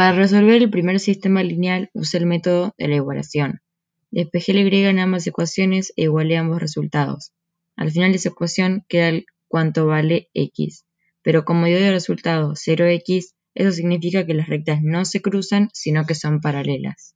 Para resolver el primer sistema lineal use el método de la igualación. Despeje la y en ambas ecuaciones e iguale ambos resultados. Al final de esa ecuación queda el cuánto vale x. Pero como dio de resultado 0x, eso significa que las rectas no se cruzan, sino que son paralelas.